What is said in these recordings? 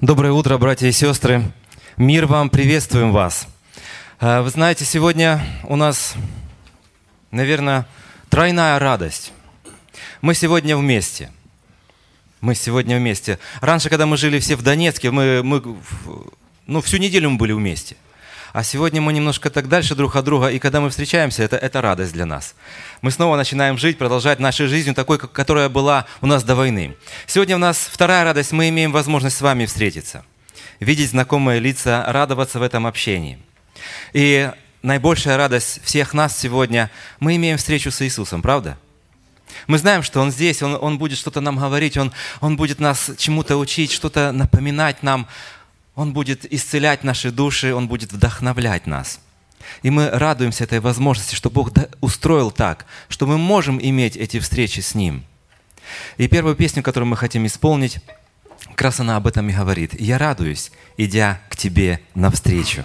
Доброе утро, братья и сестры. Мир вам, приветствуем вас. Э, вы знаете, сегодня у нас, наверное, тройная радость. Мы сегодня вместе. Мы сегодня вместе. Раньше, когда мы жили все в Донецке, мы, мы ну, всю неделю мы были вместе. А сегодня мы немножко так дальше друг от друга, и когда мы встречаемся, это, это радость для нас. Мы снова начинаем жить, продолжать нашу жизнь такой, которая была у нас до войны. Сегодня у нас вторая радость, мы имеем возможность с вами встретиться, видеть знакомые лица, радоваться в этом общении. И наибольшая радость всех нас сегодня, мы имеем встречу с Иисусом, правда? Мы знаем, что Он здесь, Он, он будет что-то нам говорить, Он, он будет нас чему-то учить, что-то напоминать нам. Он будет исцелять наши души, Он будет вдохновлять нас. И мы радуемся этой возможности, что Бог устроил так, что мы можем иметь эти встречи с Ним. И первую песню, которую мы хотим исполнить, как раз она об этом и говорит. «Я радуюсь, идя к Тебе навстречу».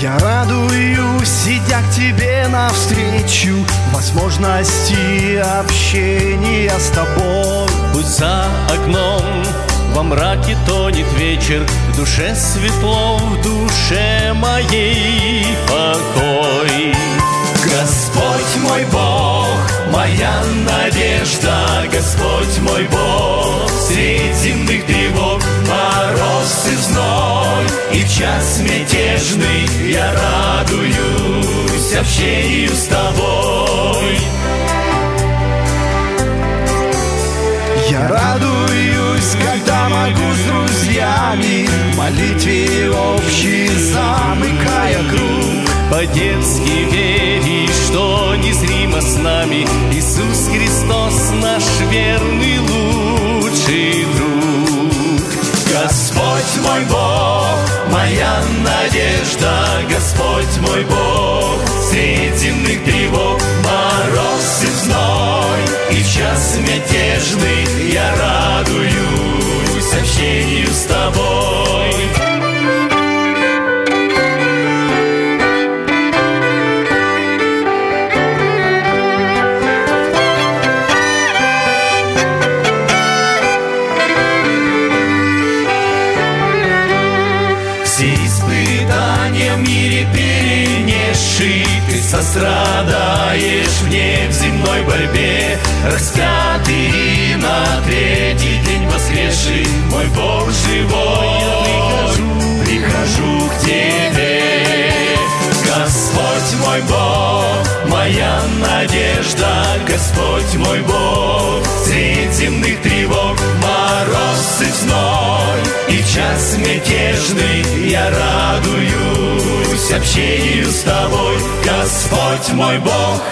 Я радуюсь, идя к тебе навстречу Возможности общения с тобой. Пусть за окном во мраке тонет вечер В душе светло, в душе моей покой. Господь мой Бог, моя надежда Господь мой Бог, средь земных тревог Мороз и зной, и в час мятежный Я радуюсь общению с тобой. Я радуюсь, когда могу с друзьями В молитве общей замыкая круг По-детски веришь, что незримо с нами Иисус Христос наш верный лучший друг. Господь мой Бог, моя надежда Господь мой Бог, средь земных тревог Мороз и зной, и в час мятежный Я радуюсь общению с тобой общению с Тобой. Господь мой Бог,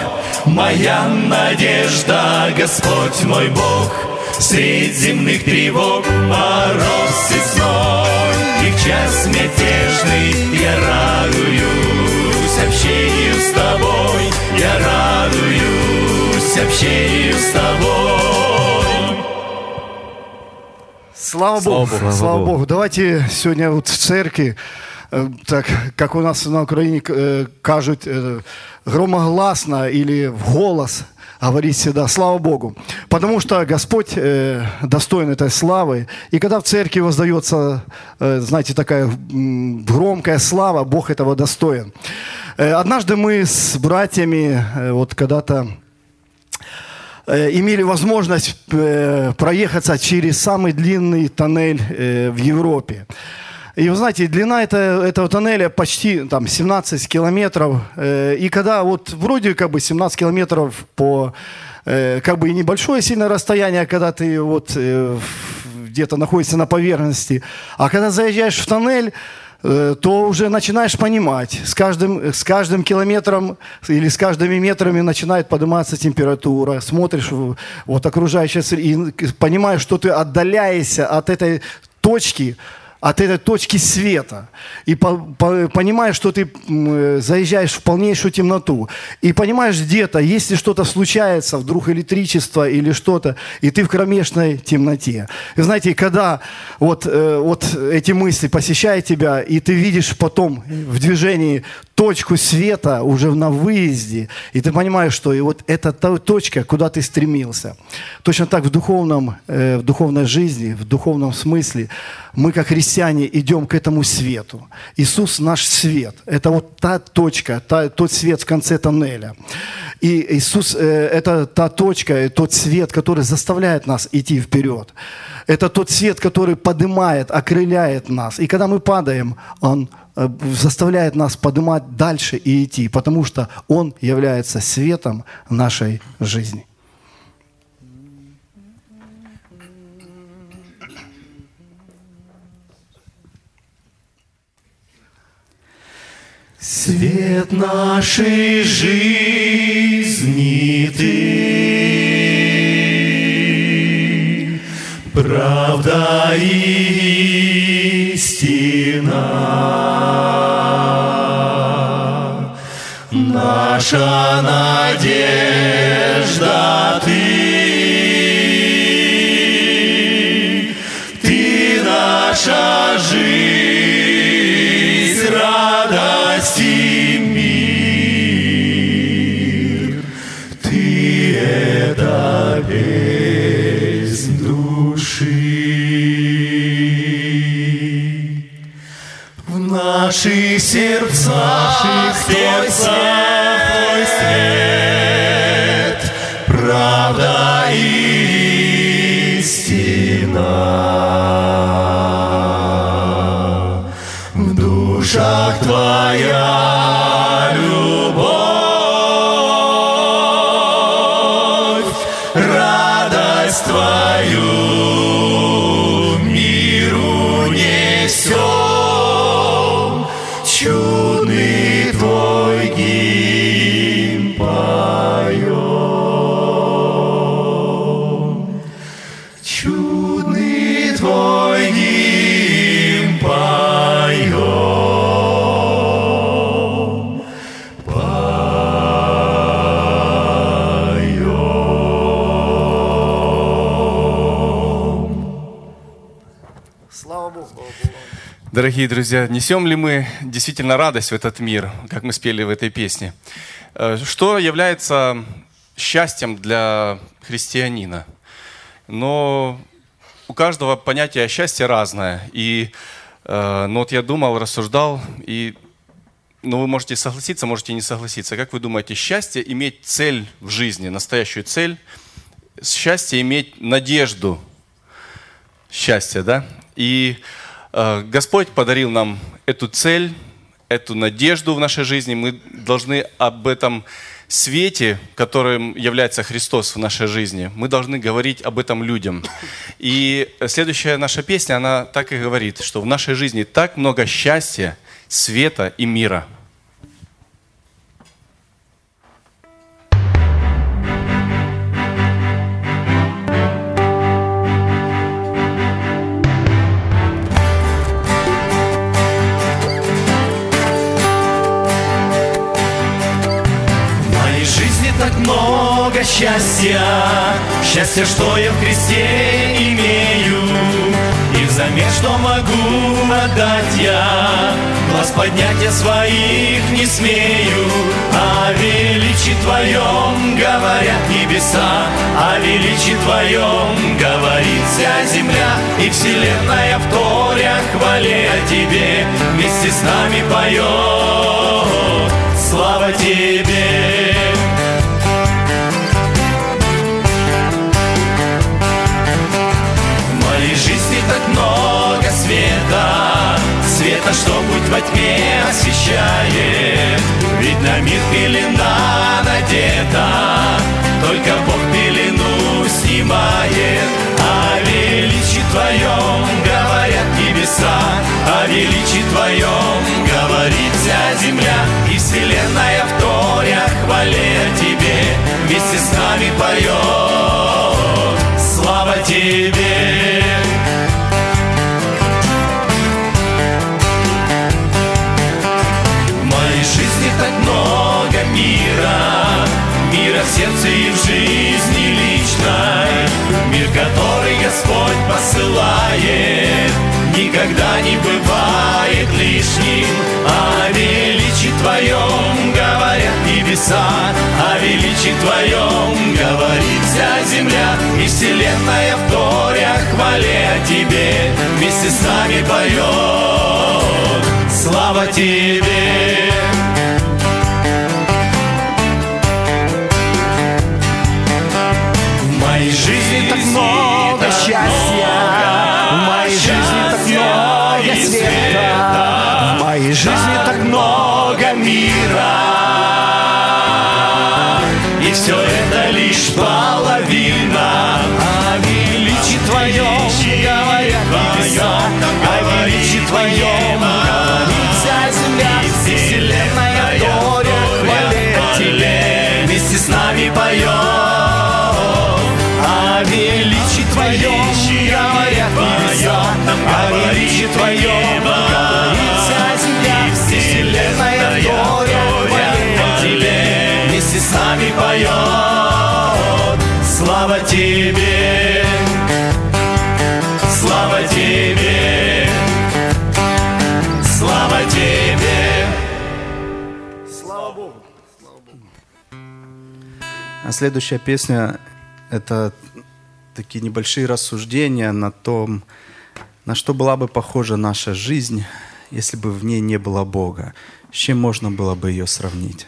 моя надежда. Господь мой Бог, средь земных тревог Мороз и зной, и в час мятежный Я радуюсь общению с тобой. Я радуюсь общению с тобой. Слава, Слава Богу, Богу. слава Богу. Давайте сегодня вот в церкви, так как у нас на Украине э, кажут э, громогласно или в голос говорить всегда «Слава Богу». Потому что Господь э, достоин этой славы. И когда в церкви воздается, э, знаете, такая м, громкая слава, Бог этого достоин. Э, однажды мы с братьями, э, вот когда-то э, имели возможность э, проехаться через самый длинный тоннель э, в Европе. И вы знаете, длина это, этого тоннеля почти там, 17 километров. Э, и когда вот вроде как бы 17 километров по э, как бы и небольшое сильное расстояние, когда ты вот э, где-то находишься на поверхности, а когда заезжаешь в тоннель, то уже начинаешь понимать, с каждым, с каждым километром или с каждыми метрами начинает подниматься температура, смотришь вот окружающее и понимаешь, что ты отдаляешься от этой точки, от этой точки света. И по- по- понимаешь, что ты э, заезжаешь в полнейшую темноту. И понимаешь где-то, если что-то случается, вдруг электричество или что-то, и ты в кромешной темноте. И знаете, когда вот, э, вот эти мысли посещают тебя, и ты видишь потом в движении точку света уже на выезде, и ты понимаешь, что и вот это та точка, куда ты стремился. Точно так в, духовном, э, в духовной жизни, в духовном смысле мы, как христиане, идем к этому свету. Иисус наш свет. Это вот та точка, та, тот свет в конце тоннеля. И Иисус э, – это та точка, тот свет, который заставляет нас идти вперед. Это тот свет, который поднимает, окрыляет нас. И когда мы падаем, Он Э, заставляет нас поднимать дальше и идти, потому что Он является светом нашей жизни. Свет нашей жизни Ты, правда и истина. наша надежда наших сердцах, наших сердцах Дорогие друзья, несем ли мы действительно радость в этот мир, как мы спели в этой песне? Э, Что является счастьем для христианина? Но у каждого понятие счастья разное. И э, ну вот я думал, рассуждал, и ну, вы можете согласиться, можете не согласиться. Как вы думаете, счастье иметь цель в жизни, настоящую цель, счастье иметь надежду, счастье, да? И Господь подарил нам эту цель, эту надежду в нашей жизни. Мы должны об этом свете, которым является Христос в нашей жизни, мы должны говорить об этом людям. И следующая наша песня, она так и говорит, что в нашей жизни так много счастья, света и мира. Много счастья, счастья, что я в Христе имею. И взамен, что могу отдать я, глаз поднять я своих не смею. О величии Твоем говорят небеса, о величии Твоем говорит вся земля. И вселенная в торе хвале о Тебе вместе с нами поет. Слава Тебе! Много света Света, что путь во тьме освещает. Ведь на мир пелена надета Только Бог пелену снимает. О величии Твоем говорят небеса О величии Твоем говорит вся земля. И вселенная в торе хвале Тебе Вместе с нами поет. Слава Тебе! Небеса, о величии Твоем говорит вся земля, и вселенная в торе о хвале о Тебе вместе с нами поет. Слава Тебе! Следующая песня — это такие небольшие рассуждения на том, на что была бы похожа наша жизнь, если бы в ней не было Бога. С чем можно было бы ее сравнить?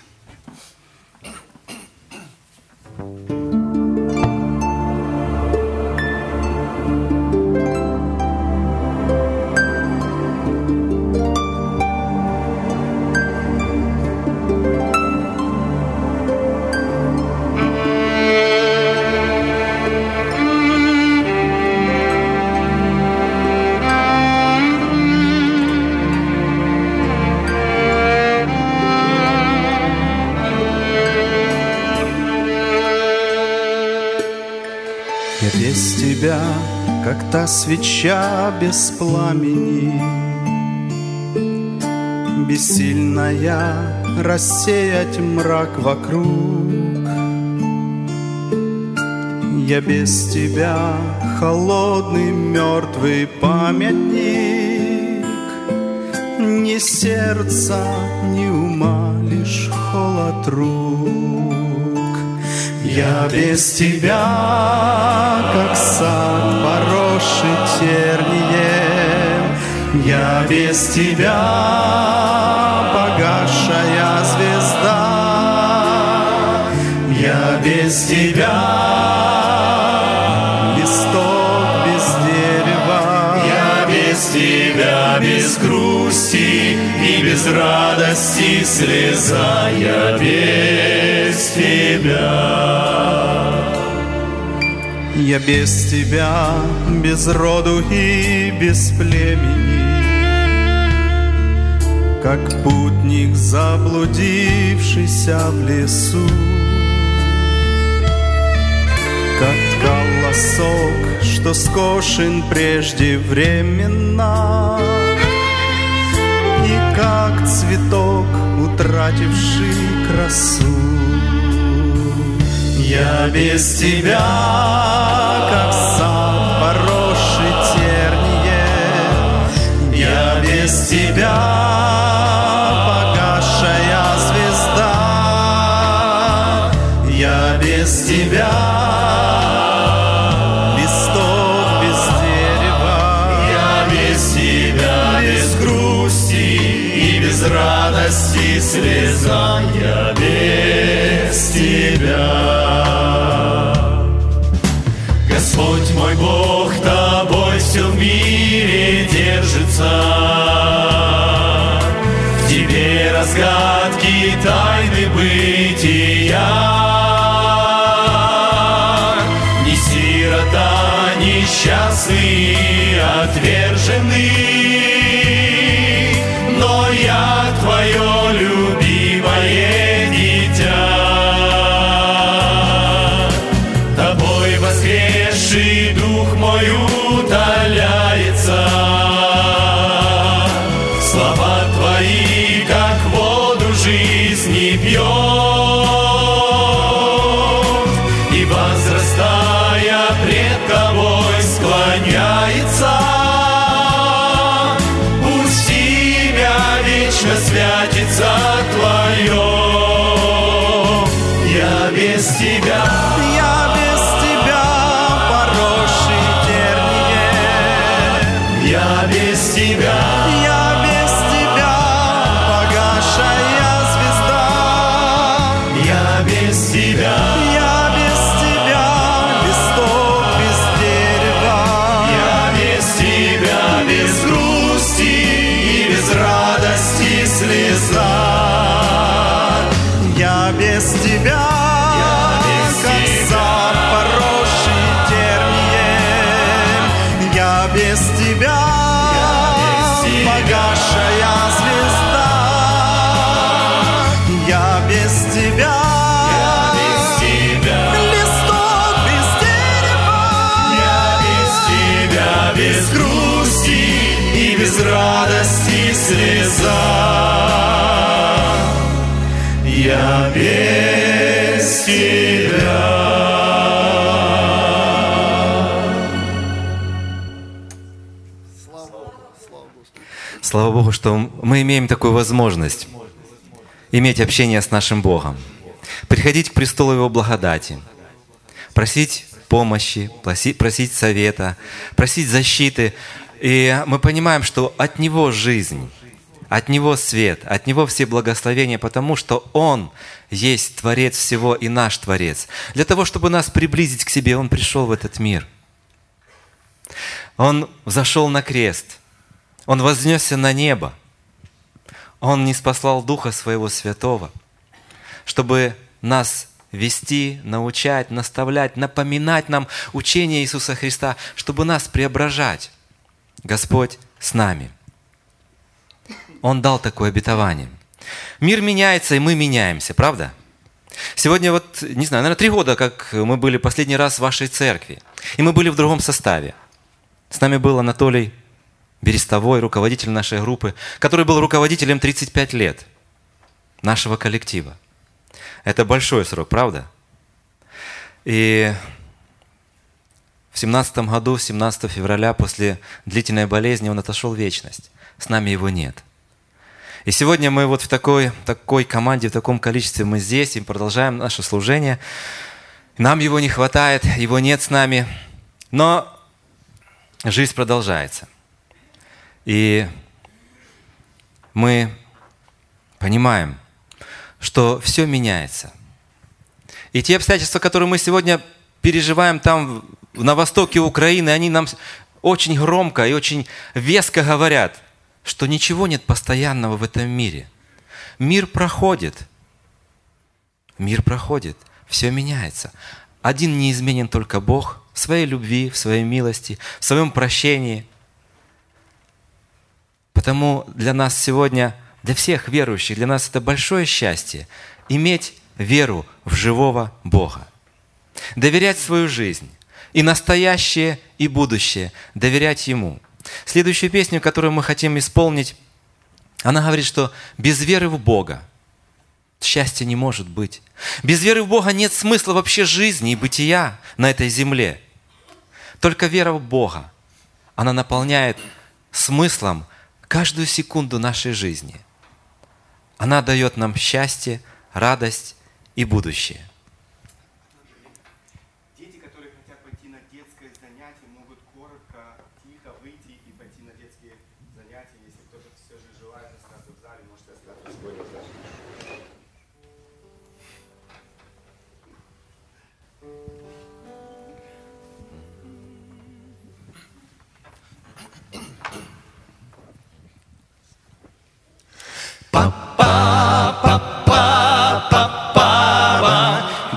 Как та свеча без пламени, Бессильная рассеять мрак вокруг. Я без тебя холодный мертвый памятник, Ни сердца, ни ума, лишь холод рук. Я без тебя, как сад, поросший тернием. Я без тебя, погасшая звезда. Я без тебя, листок без дерева. Я без тебя, без грусти и без радости слеза. Я без тебя. Я без тебя, без роду и без племени, Как путник, заблудившийся в лесу, Как колосок, что скошен преждевременно, И как цветок, утративший красу. Я без тебя, как сад, поросший тернием. Я без тебя, погасшая звезда. Я без тебя, Слава Богу, что мы имеем такую возможность иметь общение с нашим Богом, приходить к престолу Его благодати, просить помощи, просить, совета, просить защиты. И мы понимаем, что от Него жизнь, от Него свет, от Него все благословения, потому что Он есть Творец всего и наш Творец. Для того, чтобы нас приблизить к себе, Он пришел в этот мир. Он зашел на крест – он вознесся на небо. Он не спаслал Духа Своего Святого, чтобы нас вести, научать, наставлять, напоминать нам учение Иисуса Христа, чтобы нас преображать. Господь с нами. Он дал такое обетование. Мир меняется, и мы меняемся, правда? Сегодня вот, не знаю, наверное, три года, как мы были последний раз в вашей церкви. И мы были в другом составе. С нами был Анатолий Берестовой, руководитель нашей группы, который был руководителем 35 лет нашего коллектива. Это большой срок, правда? И в 17 году, 17 февраля, после длительной болезни, он отошел в вечность. С нами его нет. И сегодня мы вот в такой, такой команде, в таком количестве мы здесь и продолжаем наше служение. Нам его не хватает, его нет с нами, но жизнь продолжается. И мы понимаем, что все меняется. И те обстоятельства, которые мы сегодня переживаем там на востоке Украины, они нам очень громко и очень веско говорят, что ничего нет постоянного в этом мире. Мир проходит. Мир проходит. Все меняется. Один неизменен только Бог в своей любви, в своей милости, в своем прощении – Потому для нас сегодня, для всех верующих, для нас это большое счастье иметь веру в живого Бога. Доверять свою жизнь и настоящее, и будущее, доверять Ему. Следующую песню, которую мы хотим исполнить, она говорит, что без веры в Бога счастья не может быть. Без веры в Бога нет смысла вообще жизни и бытия на этой земле. Только вера в Бога, она наполняет смыслом каждую секунду нашей жизни. Она дает нам счастье, радость и будущее.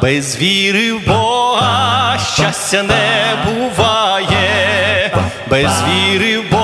Без віри в Бога щастя не буває, без віри в Бога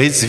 Без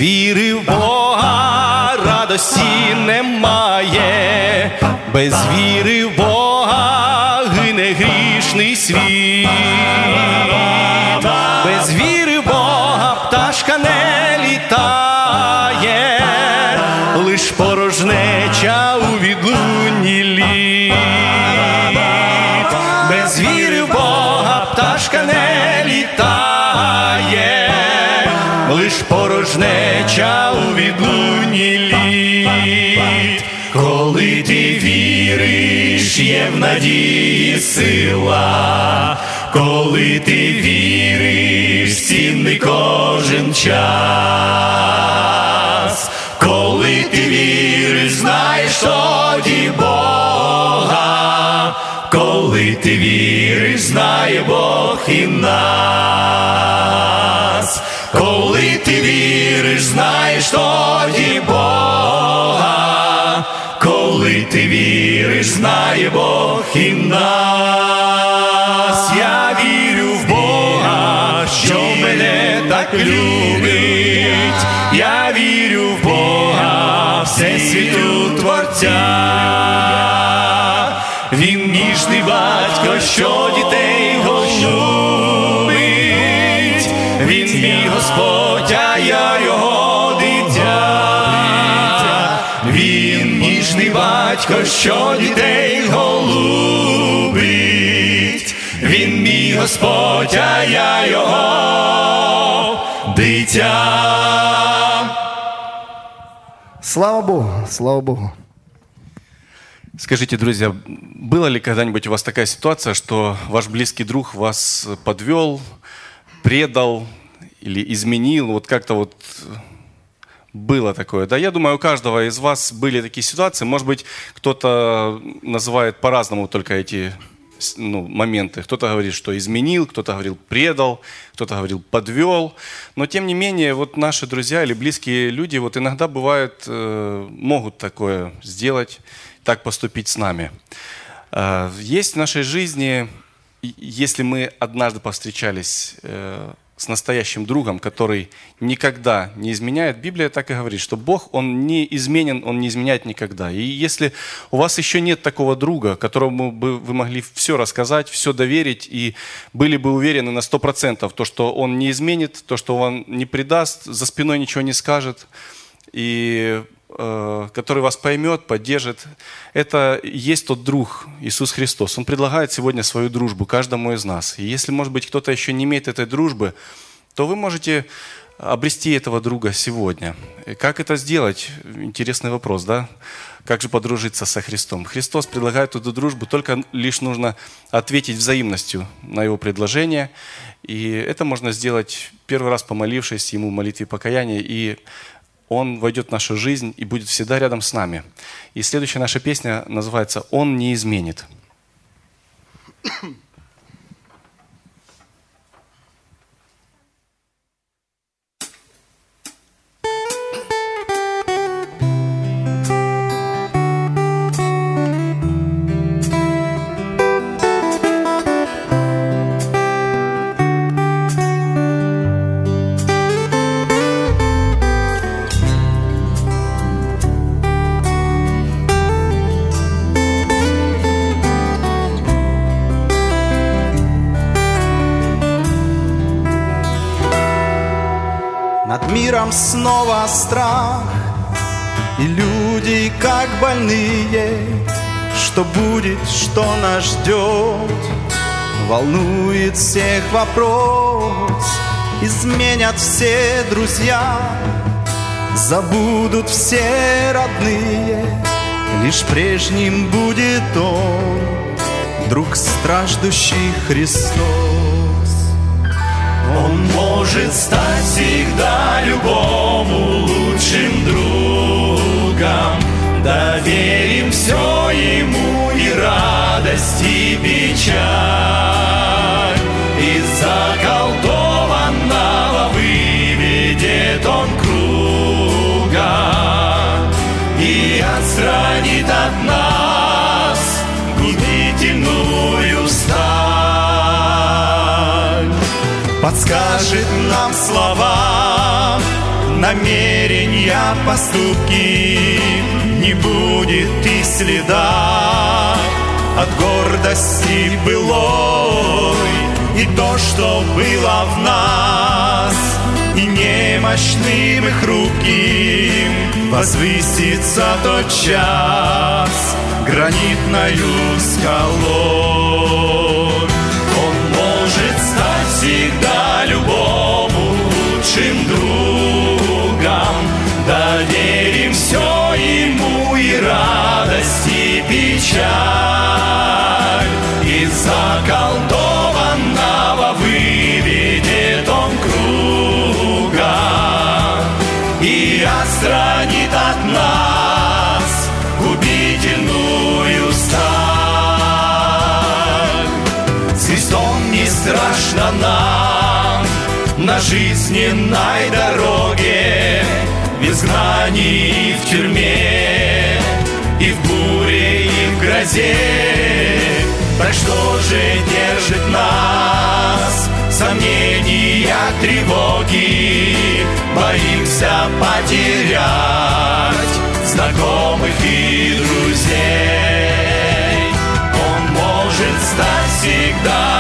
в надії сила, коли ти віриш, цінний кожен час, коли ти віриш, знаєш тоді Бога, коли ти віриш, знає Бог і нас, коли ти віриш, знаєш тоді віриш, знає Бог і нас. Я вірю в Бога, що мене так любить. Я вірю в Бога, всесвіту Творця. Він ніжний батько, що що дітей голубить. Він мій Господь, а я його дитя. Слава Богу, слава Богу. Скажите, друзья, было ли когда-нибудь у вас такая ситуация, что ваш близкий друг вас подвел, предал или изменил? Вот как-то вот было такое. Да, я думаю, у каждого из вас были такие ситуации. Может быть, кто-то называет по-разному только эти ну, моменты. Кто-то говорит, что изменил, кто-то говорил предал, кто-то говорил подвел. Но тем не менее, вот наши друзья или близкие люди вот иногда бывает э, могут такое сделать, так поступить с нами. Э, Есть в нашей жизни, если мы однажды повстречались э, с настоящим другом, который никогда не изменяет, Библия так и говорит, что Бог, Он не изменен, Он не изменяет никогда. И если у вас еще нет такого друга, которому бы вы могли все рассказать, все доверить и были бы уверены на 100%, то, что Он не изменит, то, что Он не предаст, за спиной ничего не скажет, и который вас поймет, поддержит. Это есть тот друг, Иисус Христос. Он предлагает сегодня свою дружбу каждому из нас. И если, может быть, кто-то еще не имеет этой дружбы, то вы можете обрести этого друга сегодня. И как это сделать? Интересный вопрос, да? Как же подружиться со Христом? Христос предлагает эту дружбу, только лишь нужно ответить взаимностью на Его предложение. И это можно сделать первый раз помолившись Ему в молитве покаяния, и Он войдет в нашу жизнь и будет всегда рядом с нами. И следующая наша песня называется «Он не изменит». Над миром снова страх И люди как больные что будет, что нас ждет. Волнует всех вопрос, изменят все друзья, забудут все родные, лишь прежним будет он, друг страждущий Христос. Он может стать всегда любому лучшим другом. Доверим все ему и радость, и печаль. Подскажет нам слова, намерения, поступки, не будет и следа от гордости былой, и то, что было в нас, и немощным, и хрупким, возвысится тот час гранитною скалой. Он может стать всегда лучшим другом. Доверим все ему и радость, и печаль. Жизненной дороге, в изгнании и в тюрьме, и в буре, и в грозе. Так что же держит нас? Сомнения, тревоги, боимся потерять знакомых и друзей. Он может стать всегда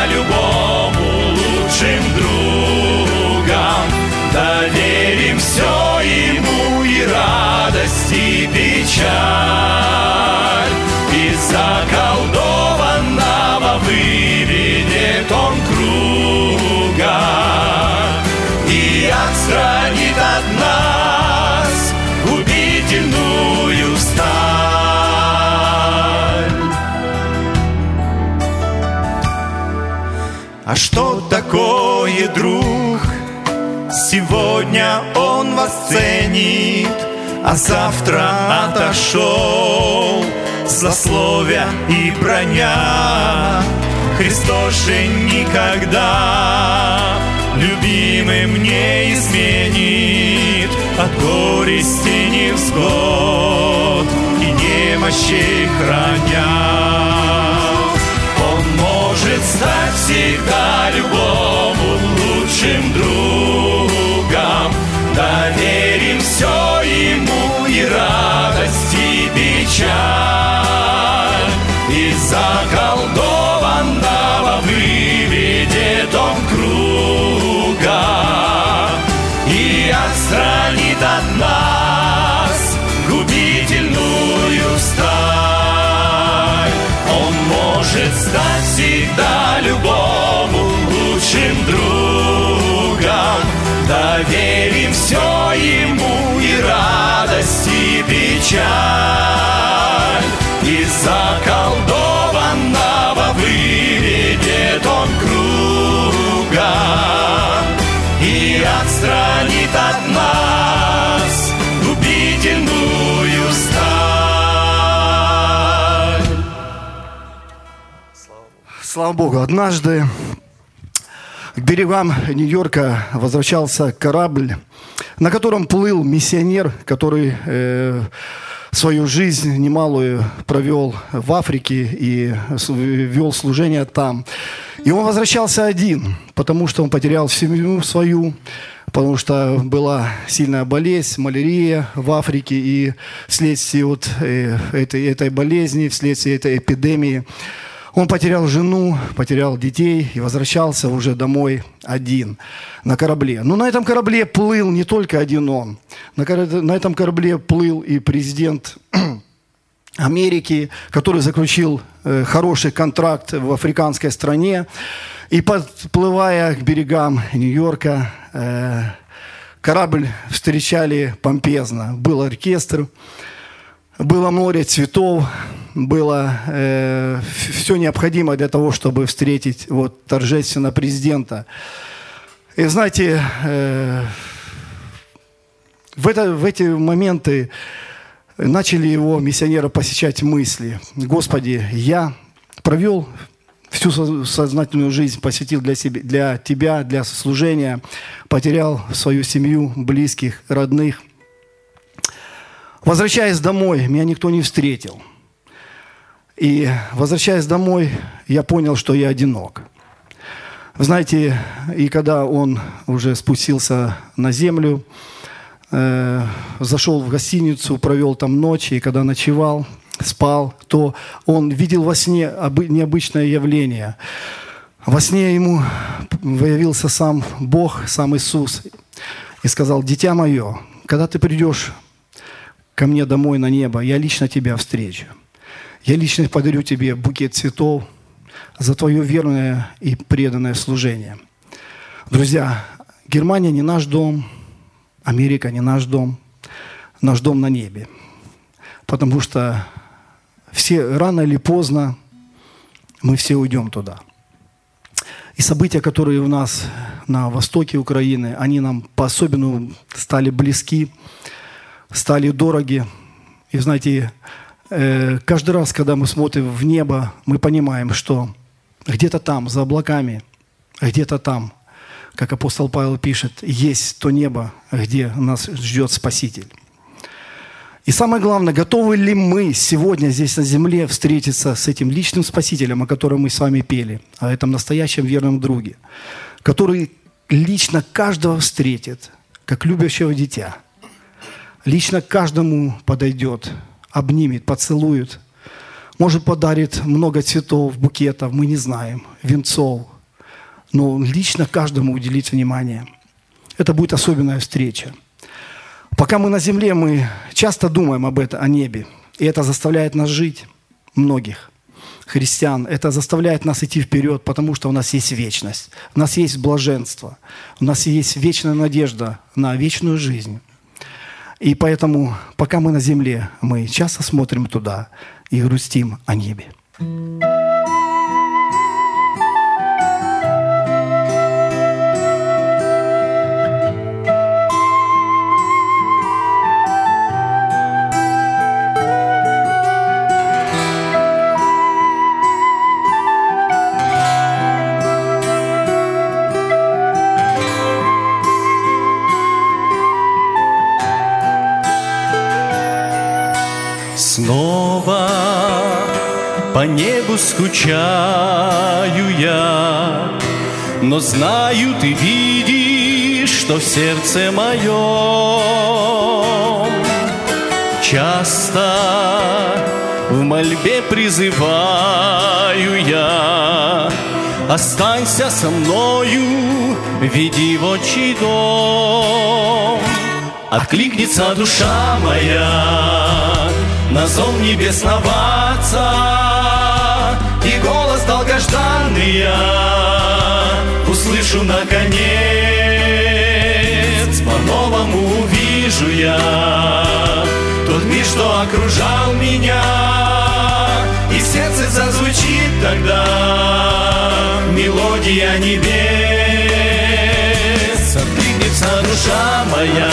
печаль. Из заколдованного выведет он круга и отстранит от нас губительную сталь. А что такое друг? Сегодня он вас ценит, а завтра отошел. Злословия и броня Христос же никогда любимым не изменит От горести невзгод и немощи храня Он может стать всегда любому лучшим другом Доверим все печаль Из заколдованного выведет он круга И отстранит от нас губительную сталь Он может стать всегда любому лучшим другом. Доверим все ему и и печаль. Из заколдованного выведет он круга И отстранит от нас губительную сталь. Слава Богу, однажды к берегам Нью-Йорка возвращался корабль, на котором плыл миссионер, который э, свою жизнь немалую провел в Африке и вел служение там. И он возвращался один, потому что он потерял семью свою, потому что была сильная болезнь, малярия в Африке, и вследствие вот э, этой, этой болезни, вследствие этой эпидемии он потерял жену, потерял детей и возвращался уже домой один на корабле. Но на этом корабле плыл не только один он. На, на этом корабле плыл и президент Америки, который заключил э, хороший контракт в африканской стране. И подплывая к берегам Нью-Йорка, э, корабль встречали помпезно. Был оркестр, было море цветов, было э, все необходимое для того, чтобы встретить вот, торжественно президента. И знаете, э, в, это, в эти моменты начали его миссионера посещать мысли. Господи, я провел всю сознательную жизнь, посетил для, себя, для Тебя, для служения, потерял свою семью, близких, родных. Возвращаясь домой, меня никто не встретил. И возвращаясь домой, я понял, что я одинок. Знаете, и когда он уже спустился на землю, э, зашел в гостиницу, провел там ночь, и когда ночевал, спал, то он видел во сне необычное явление. Во сне ему выявился сам Бог, сам Иисус, и сказал, «Дитя мое, когда ты придешь ко мне домой на небо, я лично тебя встречу. Я лично подарю тебе букет цветов за твое верное и преданное служение». Друзья, Германия не наш дом – Америка не наш дом, наш дом на небе. Потому что все рано или поздно мы все уйдем туда. И события, которые у нас на востоке Украины, они нам по-особенному стали близки, стали дороги. И знаете, э, каждый раз, когда мы смотрим в небо, мы понимаем, что где-то там, за облаками, где-то там как апостол Павел пишет, есть то небо, где нас ждет Спаситель. И самое главное, готовы ли мы сегодня здесь на земле встретиться с этим личным Спасителем, о котором мы с вами пели, о этом настоящем верном друге, который лично каждого встретит, как любящего дитя, лично каждому подойдет, обнимет, поцелует, может подарит много цветов, букетов, мы не знаем, венцов, но лично каждому уделить внимание. Это будет особенная встреча. Пока мы на земле, мы часто думаем об этом, о небе. И это заставляет нас жить, многих христиан. Это заставляет нас идти вперед, потому что у нас есть вечность. У нас есть блаженство. У нас есть вечная надежда на вечную жизнь. И поэтому, пока мы на земле, мы часто смотрим туда и грустим о небе. По небу скучаю я, но знаю, ты видишь, что в сердце моем часто в мольбе призываю я. Останься со мною, веди в отчий дом. Откликнется душа моя на зов небесного Отца и голос долгожданный я услышу наконец, по-новому увижу я тот мир, что окружал меня, и сердце зазвучит тогда мелодия небес. Откликнется душа моя,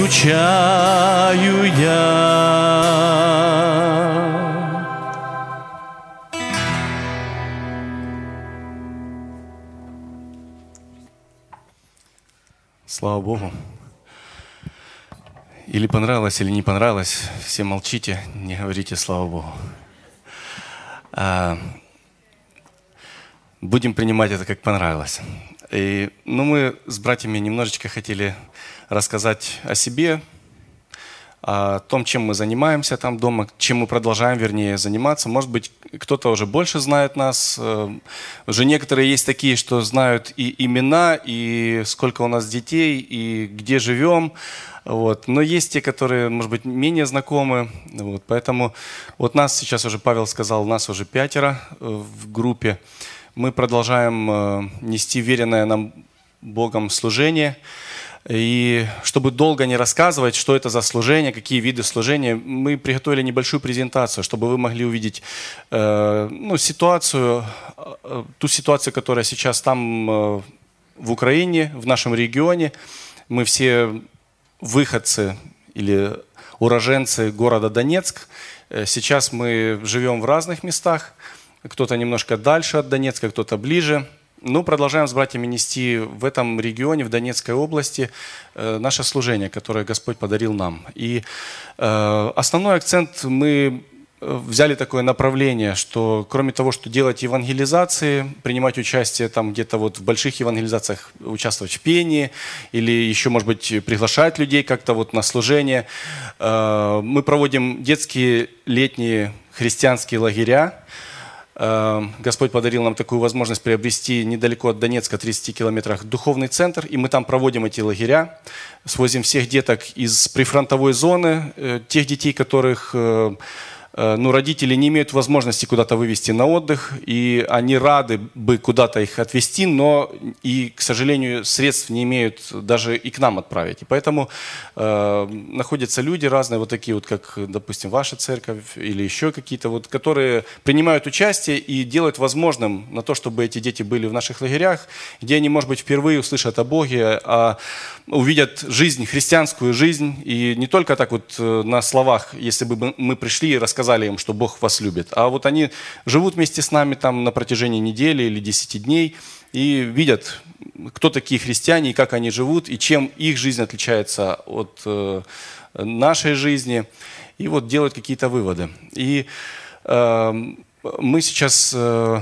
скучаю я Слава Богу. Или понравилось, или не понравилось, все молчите, не говорите «Слава Богу». А, будем принимать это как понравилось. И, ну, мы с братьями немножечко хотели рассказать о себе, о том, чем мы занимаемся там дома, чем мы продолжаем, вернее, заниматься. Может быть, кто-то уже больше знает нас. э, Уже некоторые есть такие, что знают и имена, и сколько у нас детей, и где живем. Вот. Но есть те, которые, может быть, менее знакомы. Вот. Поэтому вот нас сейчас уже, Павел сказал, нас уже пятеро э, в группе. Мы продолжаем э, нести веренное нам Богом служение. И чтобы долго не рассказывать, что это за служение, какие виды служения, мы приготовили небольшую презентацию, чтобы вы могли увидеть э, ну, ситуацию, э, ту ситуацию, которая сейчас там э, в Украине, в нашем регионе. Мы все выходцы или уроженцы города Донецк. Э, Сейчас мы живем в разных местах. Кто-то немножко дальше от Донецка, кто-то ближе. Ну, продолжаем с братьями нести в этом регионе, в Донецкой области, э, наше служение, которое Господь подарил нам. И э, основной акцент мы э, взяли такое направление, что кроме того, что делать евангелизации, принимать участие там где-то вот в больших евангелизациях, участвовать в пении или еще, может быть, приглашать людей как-то вот на служение, э, мы проводим детские летние христианские лагеря, Господь подарил нам такую возможность приобрести недалеко от Донецка, 30 километрах, духовный центр, и мы там проводим эти лагеря, свозим всех деток из прифронтовой зоны, э, тех детей, которых э, ну, родители не имеют возможности куда-то вывести на отдых, и они рады бы куда-то их отвезти, но и, к сожалению, средств не имеют даже и к нам отправить. И поэтому э, находятся люди разные, вот такие вот, как, допустим, ваша церковь или еще какие-то, вот, которые принимают участие и делают возможным на то, чтобы эти дети были в наших лагерях, где они, может быть, впервые услышат о Боге, а увидят жизнь, христианскую жизнь, и не только так вот э, на словах, если бы мы пришли и рассказали им, что Бог вас любит, а вот они живут вместе с нами там на протяжении недели или десяти дней и видят, кто такие христиане и как они живут, и чем их жизнь отличается от э, нашей жизни, и вот делают какие-то выводы. И э, мы сейчас э,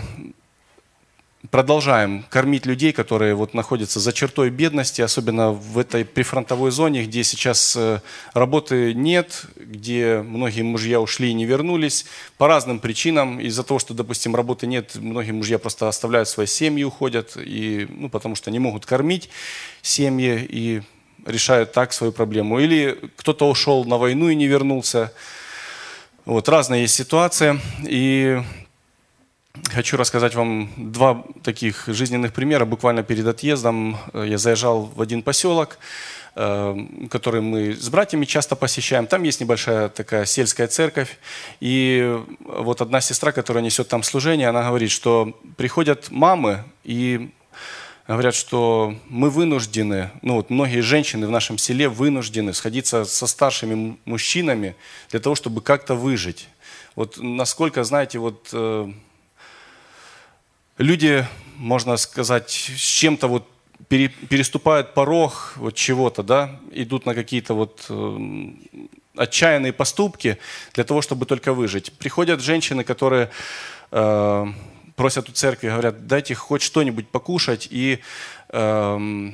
продолжаем кормить людей, которые вот находятся за чертой бедности, особенно в этой прифронтовой зоне, где сейчас э, работы нет, где многие мужья ушли и не вернулись по разным причинам. Из-за того, что, допустим, работы нет, многие мужья просто оставляют свои семьи, уходят, и, ну, потому что не могут кормить семьи. И решают так свою проблему. Или кто-то ушел на войну и не вернулся. Вот, разные есть ситуации. И хочу рассказать вам два таких жизненных примера. Буквально перед отъездом э, я заезжал в один поселок, э, который мы с братьями часто посещаем. Там есть небольшая такая сельская церковь. И вот одна сестра, которая несет там служение, она говорит, что приходят мамы и говорят, что мы вынуждены, ну вот многие женщины в нашем селе вынуждены сходиться со старшими мужчинами для того, чтобы как-то выжить. Вот насколько, знаете, вот э, люди, можно сказать, с чем-то вот пере, переступают порог вот чего-то, да, идут на какие-то вот э, отчаянные поступки для того, чтобы только выжить. Приходят женщины, которые э, просят у церкви, говорят, дайте хоть что-нибудь покушать. И э,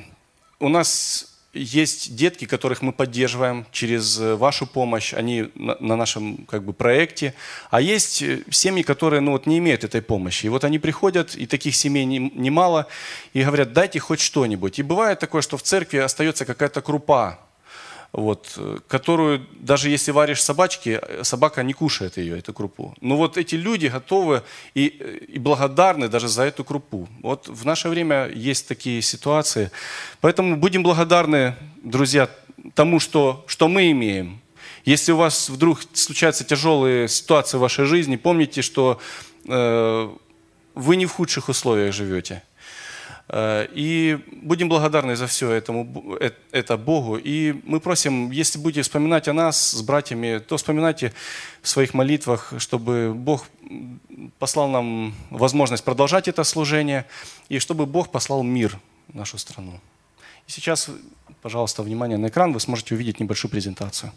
у нас есть детки, которых мы поддерживаем через вашу помощь, они на, на нашем как бы, проекте. А есть семьи, которые ну, вот, не имеют этой помощи. И вот они приходят, и таких семей немало, и говорят, дайте хоть что-нибудь. И бывает такое, что в церкви остается какая-то крупа, вот, которую даже если варишь собачки, собака не кушает ее, эту крупу. Но вот эти люди готовы и, и благодарны даже за эту крупу. Вот в наше время есть такие ситуации. Поэтому будем благодарны, друзья, тому, что, что мы имеем. Если у вас вдруг случаются тяжелые ситуации в вашей жизни, помните, что э, вы не в худших условиях живете. Э, и будем благодарны за все этому, э, это Богу. И мы просим, если будете вспоминать о нас с братьями, то вспоминайте в своих молитвах, чтобы Бог послал нам возможность продолжать это служение, и чтобы Бог послал мир в нашу страну. И сейчас, пожалуйста, внимание на экран, вы сможете увидеть небольшую презентацию.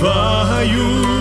והיו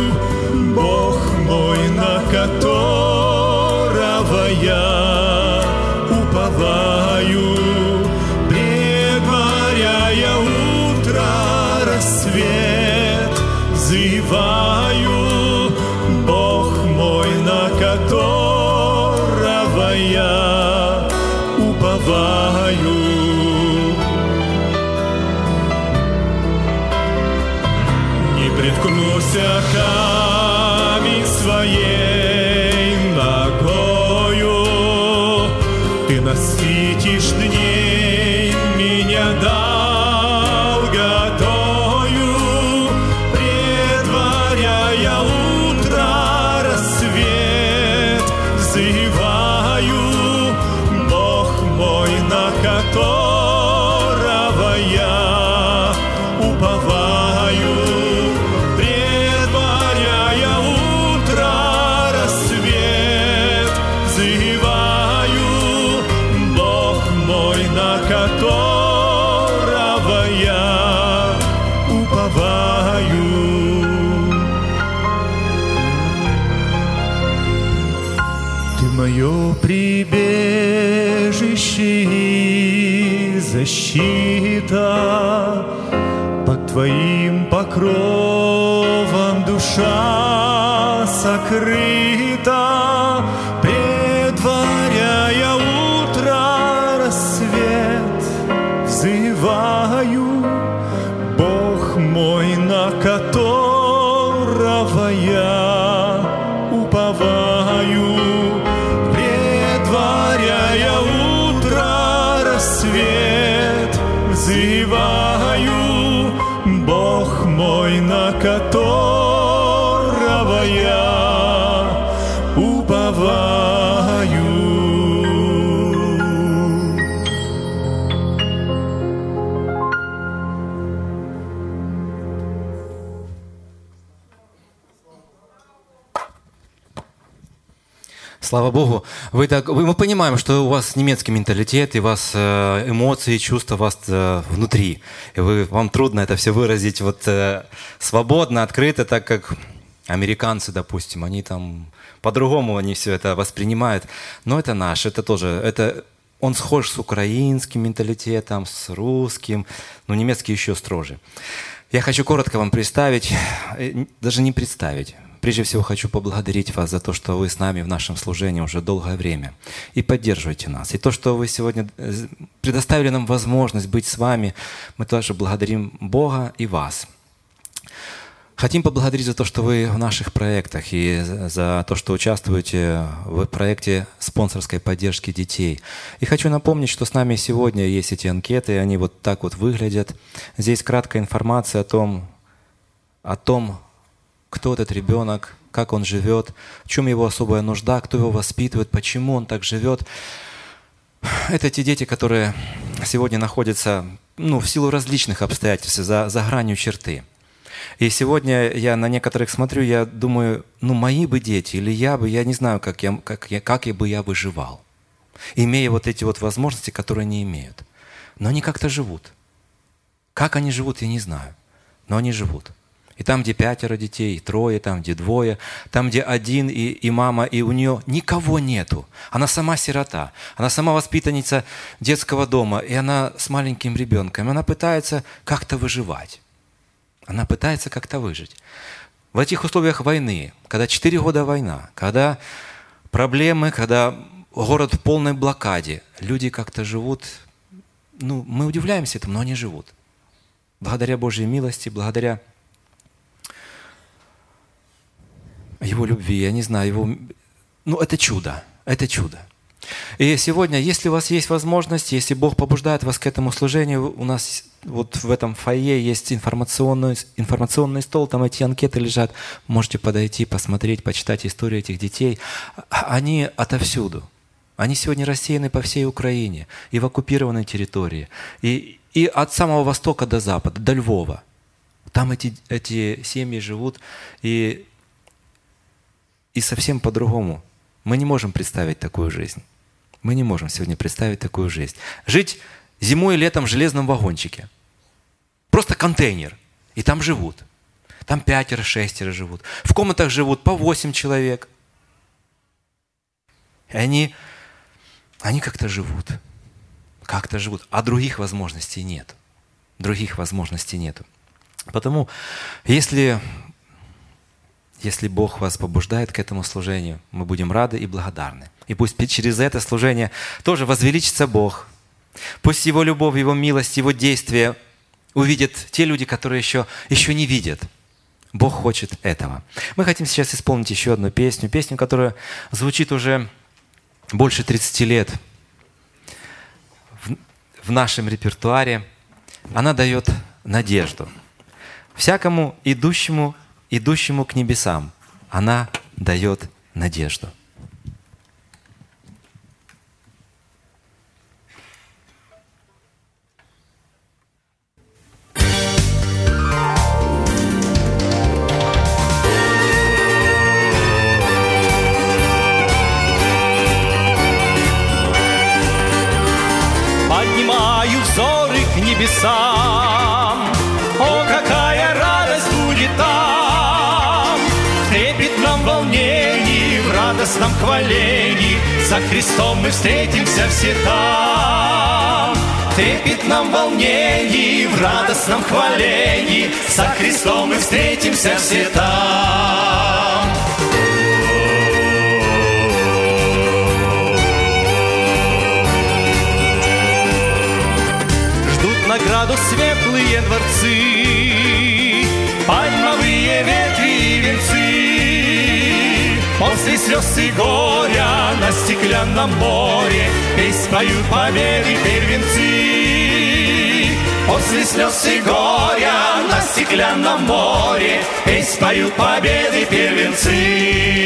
покровом душа сокрыта, Слава Богу, вы так, мы понимаем, что у вас немецкий менталитет, и у вас э, эмоции, чувства у вас э, внутри. И вы, вам трудно это все выразить вот э, свободно, открыто, так как американцы, допустим, они там по-другому они все это воспринимают. Но это наш, это тоже, это он схож с украинским менталитетом, с русским, но немецкий еще строже. Я хочу коротко вам представить, даже не представить. Прежде всего хочу поблагодарить вас за то, что вы с нами в нашем служении уже долгое время и поддерживаете нас. И то, что вы сегодня э, предоставили нам возможность быть с вами, мы тоже благодарим Бога и вас. Хотим поблагодарить за то, что вы в наших проектах и за то, что участвуете в проекте спонсорской поддержки детей. И хочу напомнить, что с нами сегодня есть эти анкеты, они вот так вот выглядят. Здесь краткая информация о том, о том, кто этот ребенок, как он живет, в чем его особая нужда, кто его воспитывает, почему он так живет. Это те дети, которые сегодня находятся ну, в силу различных обстоятельств за, за гранью черты. И сегодня я на некоторых смотрю, я думаю, ну мои бы дети, или я бы, я не знаю, как, я, как, я, как я бы я выживал, имея вот эти вот возможности, которые они имеют. Но они как-то живут. Как они живут, я не знаю, но они живут. И там, где пятеро детей, и трое, там, где двое, там, где один и, и мама, и у нее никого нету. Она сама сирота, она сама воспитанница детского дома, и она с маленьким ребенком. Она пытается как-то выживать. Она пытается как-то выжить. В этих условиях войны, когда четыре года война, когда проблемы, когда город в полной блокаде, люди как-то живут, ну, мы удивляемся этому, но они живут. Благодаря Божьей милости, благодаря Его любви, я не знаю, Его... Ну, это чудо, это чудо. И сегодня, если у вас есть возможность, если Бог побуждает вас к этому служению, у нас вот в этом фойе есть информационный, информационный стол, там эти анкеты лежат, можете подойти, посмотреть, почитать историю этих детей. Они отовсюду. Они сегодня рассеяны по всей Украине и в оккупированной территории. И, и от самого востока до запада, до Львова. Там эти, эти семьи живут. И и совсем по-другому. Мы не можем представить такую жизнь. Мы не можем сегодня представить такую жизнь. Жить зимой и летом в железном вагончике. Просто контейнер. И там живут. Там пятеро, шестеро живут. В комнатах живут по восемь человек. И они, они как-то живут. Как-то живут. А других возможностей нет. Других возможностей нету. Потому, если если Бог вас побуждает к этому служению, мы будем рады и благодарны. И пусть через это служение тоже возвеличится Бог. Пусть Его любовь, Его милость, Его действие увидят те люди, которые еще, еще не видят. Бог хочет этого. Мы хотим сейчас исполнить еще одну песню, песню, которая звучит уже больше 30 лет в, в нашем репертуаре. Она дает надежду. Всякому идущему идущему к небесам, она дает надежду. Поднимаю взоры к небесам, радостном хвалении За Христом мы встретимся все там. В трепетном волнении, в радостном хвалении За Христом мы встретимся все там. Ждут награду светлые дворцы, После слез и горя на стеклянном море Песнь поют победы первенцы. После слез и горя на стеклянном море Песнь поют победы первенцы.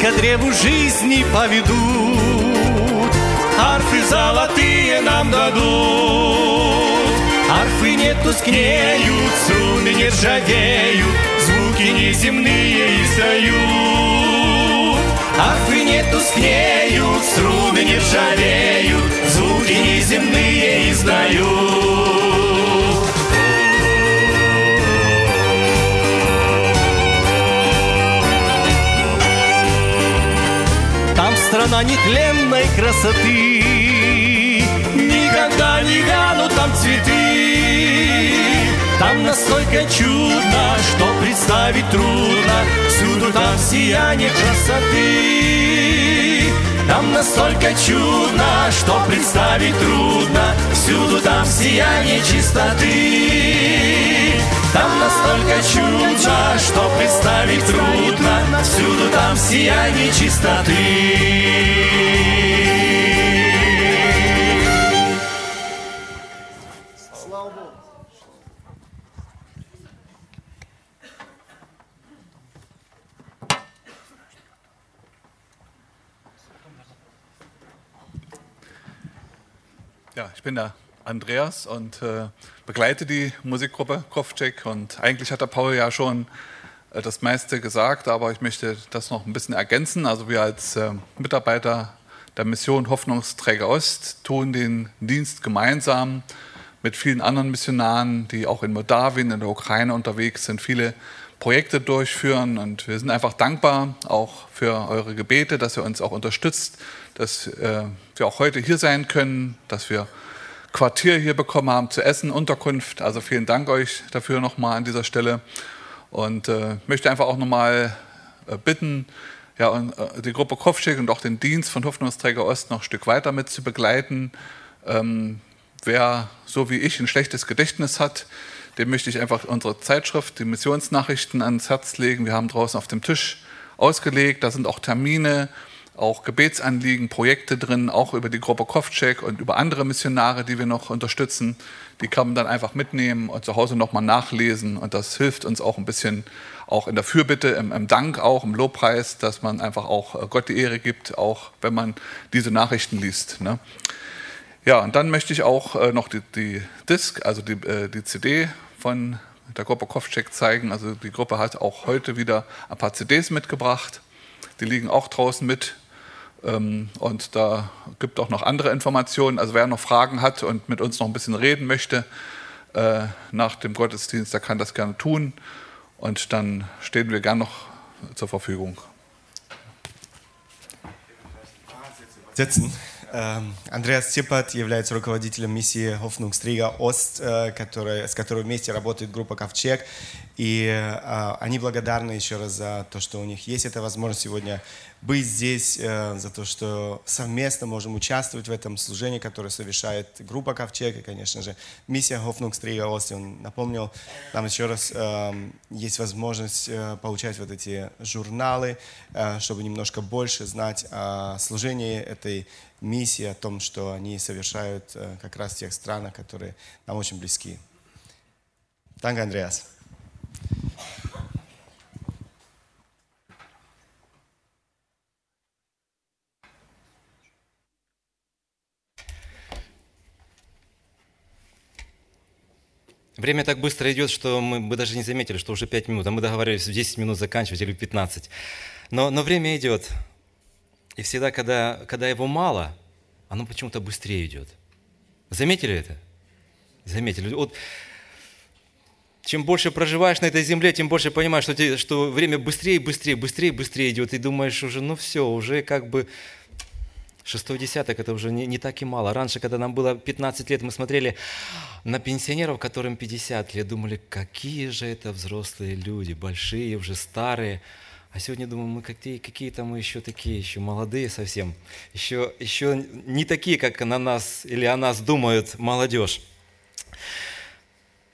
Ко древу жизни поведут, Арфы золотые нам дадут. Арфы не тускнеют, струны не ржавеют, Звуки неземные издают. Арфы не тускнеют, струны не ржавеют, Звуки неземные издают. Страна нетленной красоты, Никогда не ганут там цветы. Там настолько чудно, что представить трудно, Всюду там сияние красоты. Там настолько чудно, что представить трудно, Всюду там сияние чистоты. Там настолько чудно, что представить трудно, Всюду там сияние чистоты. Ja, ich bin der Andreas und äh, begleite die Musikgruppe Kopfcheck. Und eigentlich hat der Paul ja schon äh, das meiste gesagt, aber ich möchte das noch ein bisschen ergänzen. Also wir als äh, Mitarbeiter der Mission Hoffnungsträger Ost, tun den Dienst gemeinsam mit vielen anderen Missionaren, die auch in Moldawien, in der Ukraine unterwegs sind, viele Projekte durchführen. Und wir sind einfach dankbar auch für eure Gebete, dass ihr uns auch unterstützt, dass äh, wir auch heute hier sein können, dass wir Quartier hier bekommen haben zu essen, Unterkunft. Also vielen Dank euch dafür nochmal an dieser Stelle. Und äh, möchte einfach auch nochmal äh, bitten, ja, und, äh, die Gruppe Kopfschick und auch den Dienst von Hoffnungsträger Ost noch ein Stück weiter mit zu begleiten. Ähm, wer so wie ich ein schlechtes Gedächtnis hat, dem möchte ich einfach unsere Zeitschrift, die Missionsnachrichten ans Herz legen. Wir haben draußen auf dem Tisch ausgelegt, da sind auch Termine, auch Gebetsanliegen, Projekte drin, auch über die Gruppe Kovcek und über andere Missionare, die wir noch unterstützen. Die kann man dann einfach mitnehmen und zu Hause nochmal nachlesen. Und das hilft uns auch ein bisschen auch in der Fürbitte, im, im, Dank auch, im Lobpreis, dass man einfach auch äh, Gott die Ehre gibt, auch wenn man diese Nachrichten liest. Ne? Ja, und dann möchte ich auch äh, noch die, die Disc, also die, äh, die CD von der Gruppe Kopfcheck zeigen. Also die Gruppe hat auch heute wieder ein paar CDs mitgebracht. Die liegen auch draußen mit. Ähm, und da gibt auch noch andere Informationen. Also wer noch Fragen hat und mit uns noch ein bisschen reden möchte äh, nach dem Gottesdienst, der kann das gerne tun. Und dann stehen wir gern noch zur Verfügung. Sitzen. Эм, Андреас Цепат является руководителем миссии Hoffnungsträger Ост, э, который, с которой вместе работает группа Ковчег. И э, они благодарны еще раз за то, что у них есть эта возможность сегодня быть здесь, э, за то, что совместно можем участвовать в этом служении, которое совершает группа Ковчег и, конечно же, миссия Hoffnungsträger Ост. Он напомнил нам еще раз, есть возможность получать вот эти журналы, чтобы немножко больше знать о служении этой миссии, о том, что они совершают э, как раз в тех странах, которые нам очень близки. Танго, Андреас. Время так быстро идет, что мы, мы даже не заметили, что уже 5 минут, а мы договаривались в 10 минут заканчивать или в 15. Но, но время идет. И всегда, когда, когда его мало, оно почему-то быстрее идет. Заметили это? Заметили. Вот чем больше проживаешь на этой земле, тем больше понимаешь, что, те, что время быстрее, быстрее, быстрее, быстрее идет. И думаешь уже, ну все, уже как бы шестой десяток, это уже не, не так и мало. Раньше, когда нам было 15 лет, мы смотрели на пенсионеров, которым 50 лет, думали, какие же это взрослые люди, большие, уже старые. А сегодня думаю, мы какие, какие-то мы еще такие, еще молодые совсем, еще, еще не такие, как на нас или о нас думают молодежь.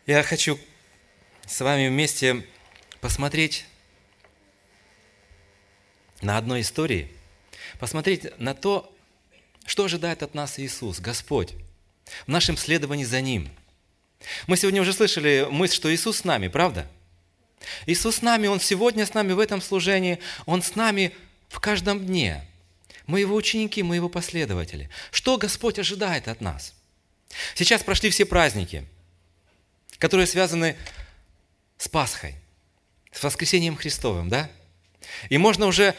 Я хочу с вами вместе посмотреть на одной истории, посмотреть на то, что ожидает от нас Иисус, Господь, в нашем следовании за Ним. Мы сегодня уже слышали мысль, что Иисус с нами, правда? Иисус с нами, Он сегодня с нами в этом служении, Он с нами в каждом дне. Мы Его ученики, мы Его последователи. Что Господь ожидает от нас? Сейчас прошли все праздники, которые связаны с Пасхой, с воскресением Христовым, да? И можно уже,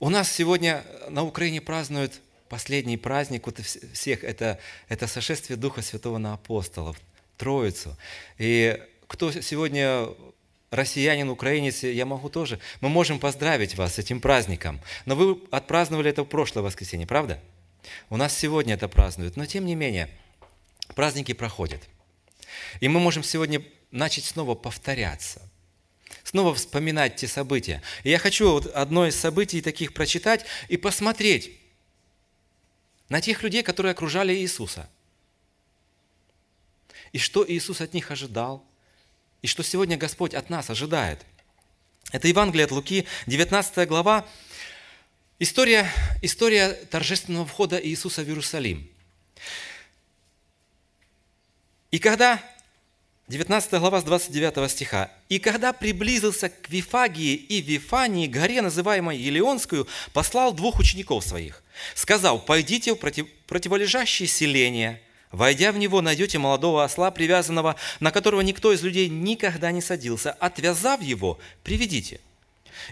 у нас сегодня на Украине празднуют последний праздник вот всех, это, это сошествие Духа Святого на апостолов, Троицу. И кто сегодня россиянин, украинец, я могу тоже. Мы можем поздравить вас с этим праздником. Но вы отпраздновали это в прошлое воскресенье, правда? У нас сегодня это празднуют. Но тем не менее, праздники проходят. И мы можем сегодня начать снова повторяться, снова вспоминать те события. И я хочу вот одно из событий таких прочитать и посмотреть на тех людей, которые окружали Иисуса. И что Иисус от них ожидал – и что сегодня Господь от нас ожидает. Это Евангелие от Луки, 19 глава, история, история торжественного входа Иисуса в Иерусалим. И когда, 19 глава с 29 стиха, «И когда приблизился к Вифагии и Вифании, горе, называемой Елеонскую, послал двух учеников своих, сказал, пойдите в против, противолежащие селения, Войдя в него, найдете молодого осла, привязанного, на которого никто из людей никогда не садился. Отвязав его, приведите.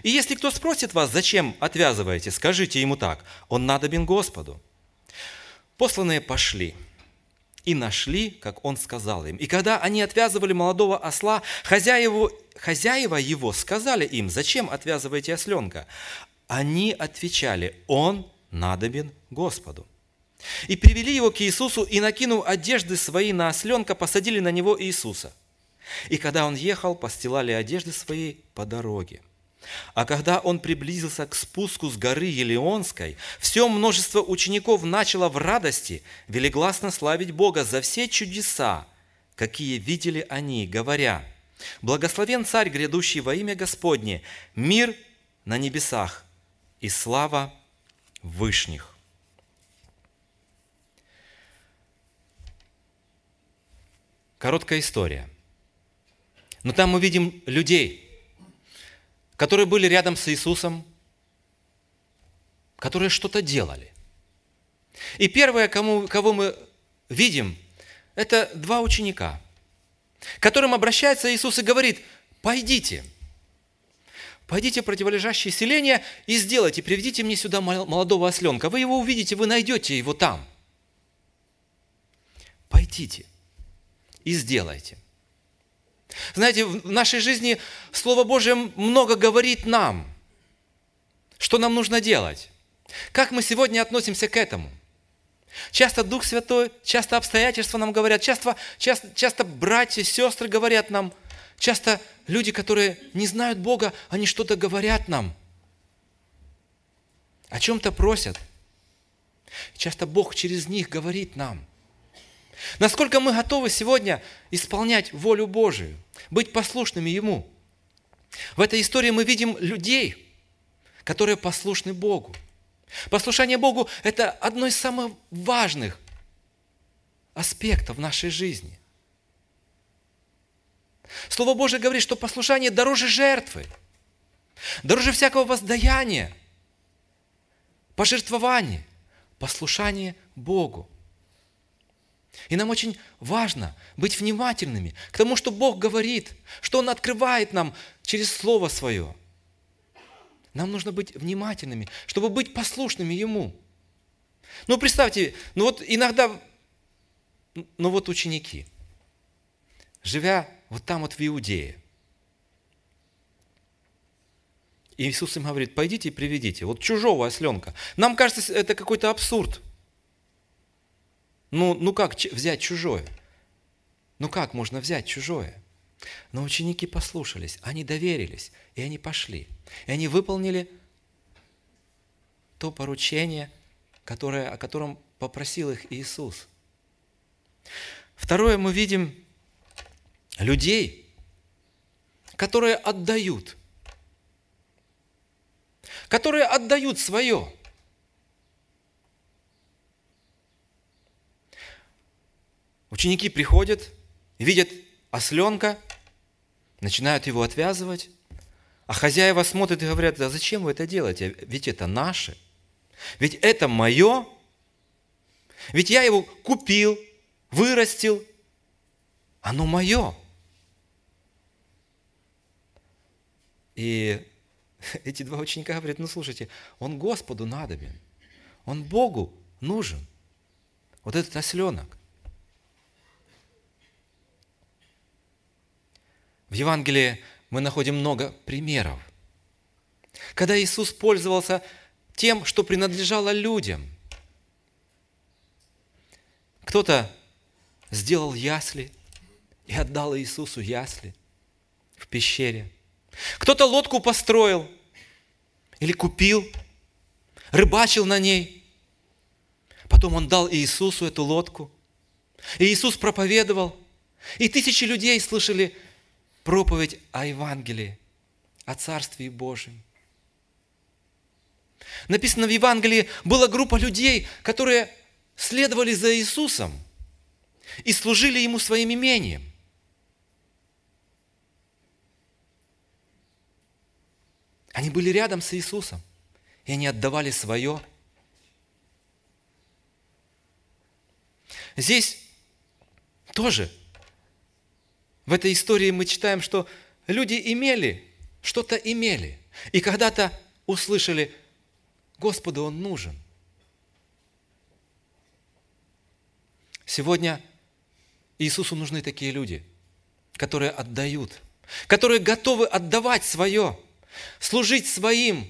И если кто спросит вас, зачем отвязываете, скажите ему так, он надобен Господу. Посланные пошли и нашли, как он сказал им. И когда они отвязывали молодого осла, хозяеву, хозяева его сказали им, зачем отвязываете осленка? Они отвечали, он надобен Господу. И привели его к Иисусу, и, накинув одежды свои на осленка, посадили на него Иисуса. И когда он ехал, постилали одежды свои по дороге. А когда он приблизился к спуску с горы Елеонской, все множество учеников начало в радости велигласно славить Бога за все чудеса, какие видели они, говоря, «Благословен Царь, грядущий во имя Господне, мир на небесах и слава вышних». Короткая история. Но там мы видим людей, которые были рядом с Иисусом, которые что-то делали. И первое, кому, кого мы видим, это два ученика, к которым обращается Иисус и говорит, пойдите, пойдите в противолежащее селение и сделайте, приведите мне сюда молодого осленка. Вы его увидите, вы найдете его там. Пойдите и сделайте. Знаете, в нашей жизни Слово Божье много говорит нам, что нам нужно делать. Как мы сегодня относимся к этому? Часто Дух Святой, часто обстоятельства нам говорят, часто, часто, часто братья, сестры говорят нам, часто люди, которые не знают Бога, они что-то говорят нам, о чем-то просят. Часто Бог через них говорит нам – Насколько мы готовы сегодня исполнять волю Божию, быть послушными Ему. В этой истории мы видим людей, которые послушны Богу. Послушание Богу – это одно из самых важных аспектов нашей жизни. Слово Божие говорит, что послушание дороже жертвы, дороже всякого воздаяния, пожертвования, послушание Богу. И нам очень важно быть внимательными к тому, что Бог говорит, что Он открывает нам через Слово Свое. Нам нужно быть внимательными, чтобы быть послушными Ему. Ну, представьте, ну вот иногда, ну вот ученики, живя вот там вот в Иудее, Иисус им говорит, пойдите и приведите, вот чужого осленка. Нам кажется, это какой-то абсурд – ну, ну как взять чужое? Ну как можно взять чужое? Но ученики послушались, они доверились, и они пошли. И они выполнили то поручение, которое, о котором попросил их Иисус. Второе, мы видим людей, которые отдают, которые отдают свое – Ученики приходят, видят осленка, начинают его отвязывать, а хозяева смотрят и говорят, да зачем вы это делаете? Ведь это наше. Ведь это мое. Ведь я его купил, вырастил. Оно мое. И эти два ученика говорят, ну слушайте, он Господу надобен. Он Богу нужен. Вот этот осленок. В Евангелии мы находим много примеров. Когда Иисус пользовался тем, что принадлежало людям. Кто-то сделал ясли и отдал Иисусу ясли в пещере. Кто-то лодку построил или купил, рыбачил на ней. Потом он дал Иисусу эту лодку. И Иисус проповедовал. И тысячи людей слышали проповедь о Евангелии, о Царстве Божьем. Написано в Евангелии, была группа людей, которые следовали за Иисусом и служили Ему своим имением. Они были рядом с Иисусом, и они отдавали свое. Здесь тоже в этой истории мы читаем, что люди имели что-то имели, и когда-то услышали, Господу Он нужен. Сегодня Иисусу нужны такие люди, которые отдают, которые готовы отдавать свое, служить своим,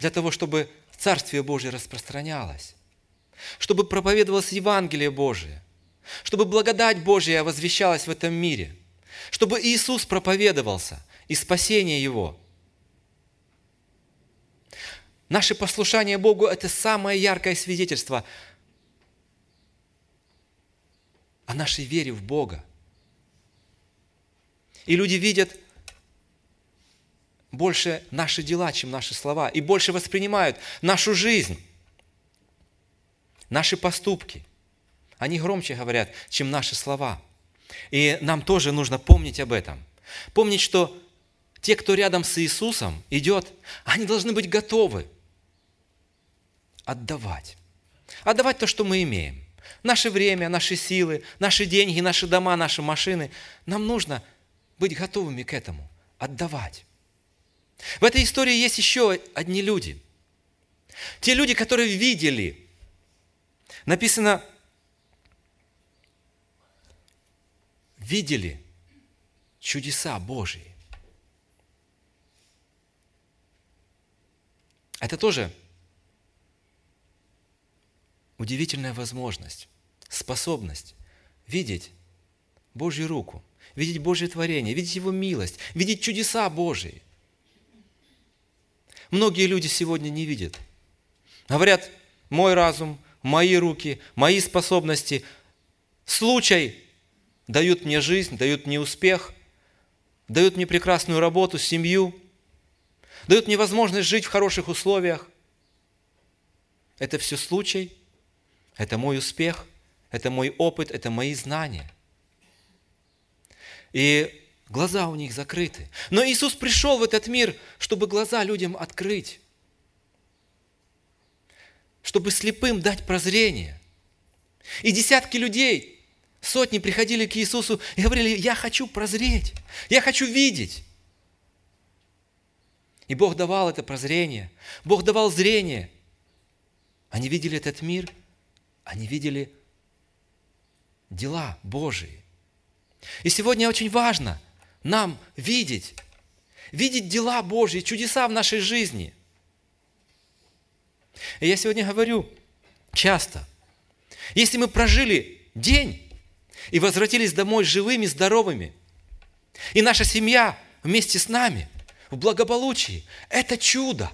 для того, чтобы Царствие Божье распространялось, чтобы проповедовалось Евангелие Божие, чтобы благодать Божья возвещалась в этом мире, чтобы Иисус проповедовался и спасение Его. Наше послушание Богу – это самое яркое свидетельство о нашей вере в Бога. И люди видят больше наши дела, чем наши слова, и больше воспринимают нашу жизнь, наши поступки. Они громче говорят, чем наши слова. И нам тоже нужно помнить об этом. Помнить, что те, кто рядом с Иисусом идет, они должны быть готовы отдавать. Отдавать то, что мы имеем. Наше время, наши силы, наши деньги, наши дома, наши машины. Нам нужно быть готовыми к этому, отдавать. В этой истории есть еще одни люди. Те люди, которые видели. Написано, видели чудеса Божьи. Это тоже удивительная возможность, способность видеть Божью руку, видеть Божье творение, видеть Его милость, видеть чудеса Божьи. Многие люди сегодня не видят. Говорят, мой разум, мои руки, мои способности, случай дают мне жизнь, дают мне успех, дают мне прекрасную работу, семью, дают мне возможность жить в хороших условиях. Это все случай – это мой успех, это мой опыт, это мои знания. И глаза у них закрыты. Но Иисус пришел в этот мир, чтобы глаза людям открыть, чтобы слепым дать прозрение. И десятки людей, сотни приходили к Иисусу и говорили, я хочу прозреть, я хочу видеть. И Бог давал это прозрение, Бог давал зрение. Они видели этот мир – они видели дела Божии. И сегодня очень важно нам видеть, видеть дела Божьи, чудеса в нашей жизни. И я сегодня говорю часто, если мы прожили день и возвратились домой живыми, здоровыми, и наша семья вместе с нами в благополучии, это чудо.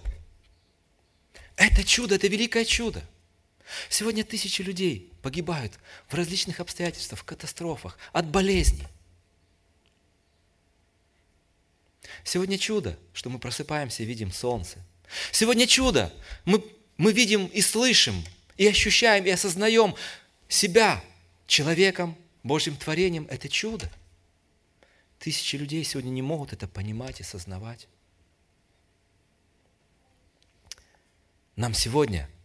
Это чудо, это великое чудо – Сегодня тысячи людей погибают в различных обстоятельствах, в катастрофах, от болезней. Сегодня чудо, что мы просыпаемся и видим солнце. Сегодня чудо, мы, мы видим и слышим, и ощущаем, и осознаем себя человеком, Божьим творением. Это чудо. Тысячи людей сегодня не могут это понимать и сознавать. Нам сегодня –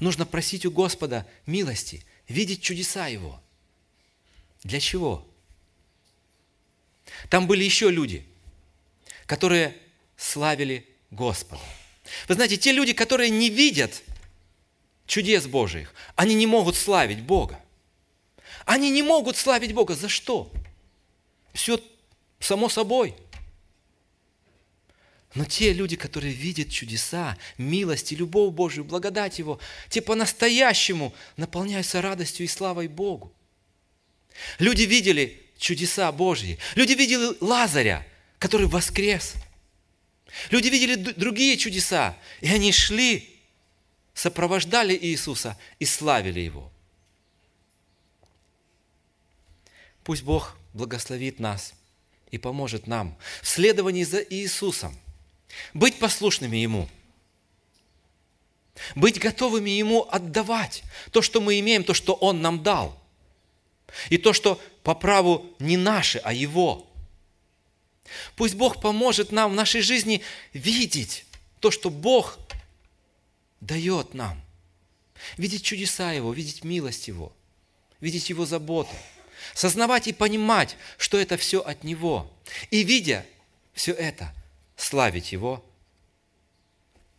Нужно просить у Господа милости, видеть чудеса Его. Для чего? Там были еще люди, которые славили Господа. Вы знаете, те люди, которые не видят чудес Божьих, они не могут славить Бога. Они не могут славить Бога. За что? Все само собой – но те люди, которые видят чудеса, милость и любовь Божию, благодать Его, те по-настоящему наполняются радостью и славой Богу. Люди видели чудеса Божьи. Люди видели Лазаря, который воскрес. Люди видели другие чудеса, и они шли, сопровождали Иисуса и славили Его. Пусть Бог благословит нас и поможет нам в следовании за Иисусом – быть послушными Ему. Быть готовыми Ему отдавать то, что мы имеем, то, что Он нам дал. И то, что по праву не наше, а Его. Пусть Бог поможет нам в нашей жизни видеть то, что Бог дает нам. Видеть чудеса Его, видеть милость Его, видеть Его заботу. Сознавать и понимать, что это все от Него. И видя все это, славить Его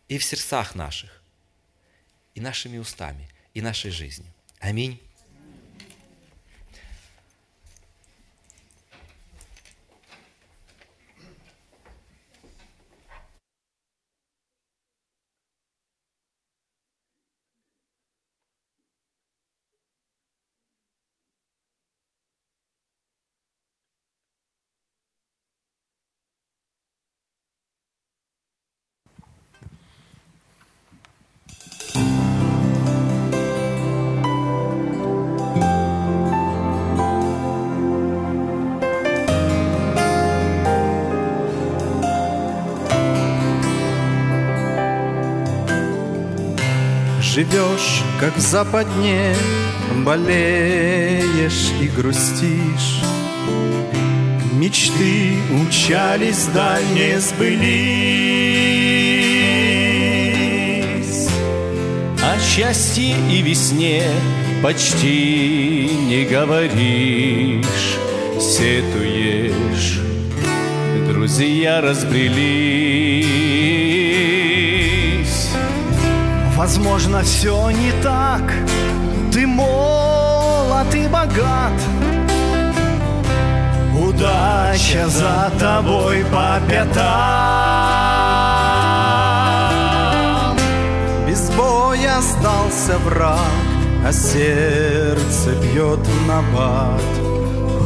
и в сердцах наших, и нашими устами, и нашей жизнью. Аминь. Живешь, как в западне, болеешь и грустишь. Мечты умчались, дальние сбылись. О счастье и весне почти не говоришь, сетуешь, друзья разбрелись. Возможно, все не так. Ты молод и богат. Удача за тобой по пятам. Без боя сдался враг, а сердце бьет на бат.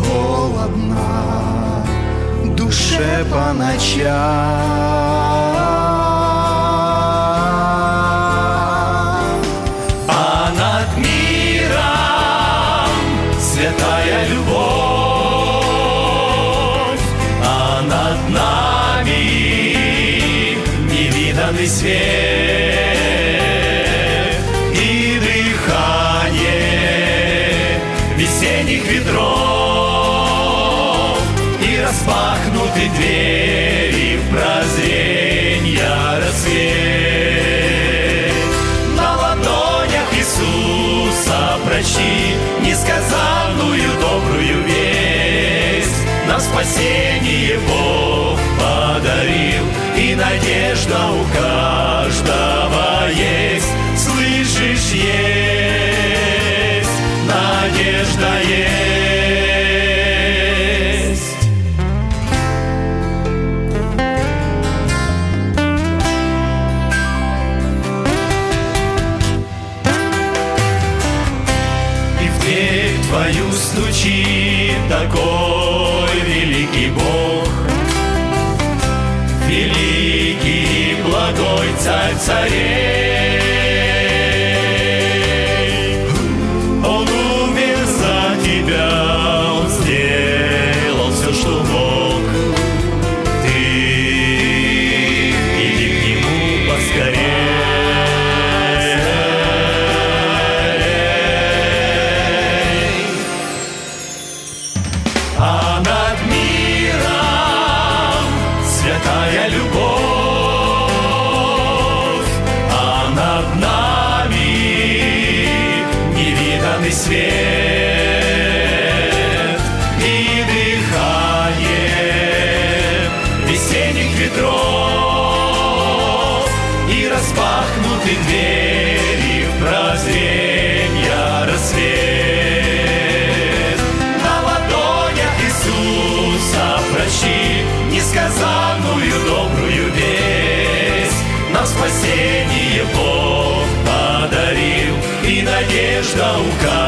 Холодно душе по ночам. Невиданный свет и дыхание весенних ветров и распахнуты двери в прозренья рассвет. На ладонях Иисуса прочти несказанную добрую весть. На спасение Бог подарил, надежда у каждого есть. Слышишь, есть, надежда есть. Благой царь царей. Надежда у каждого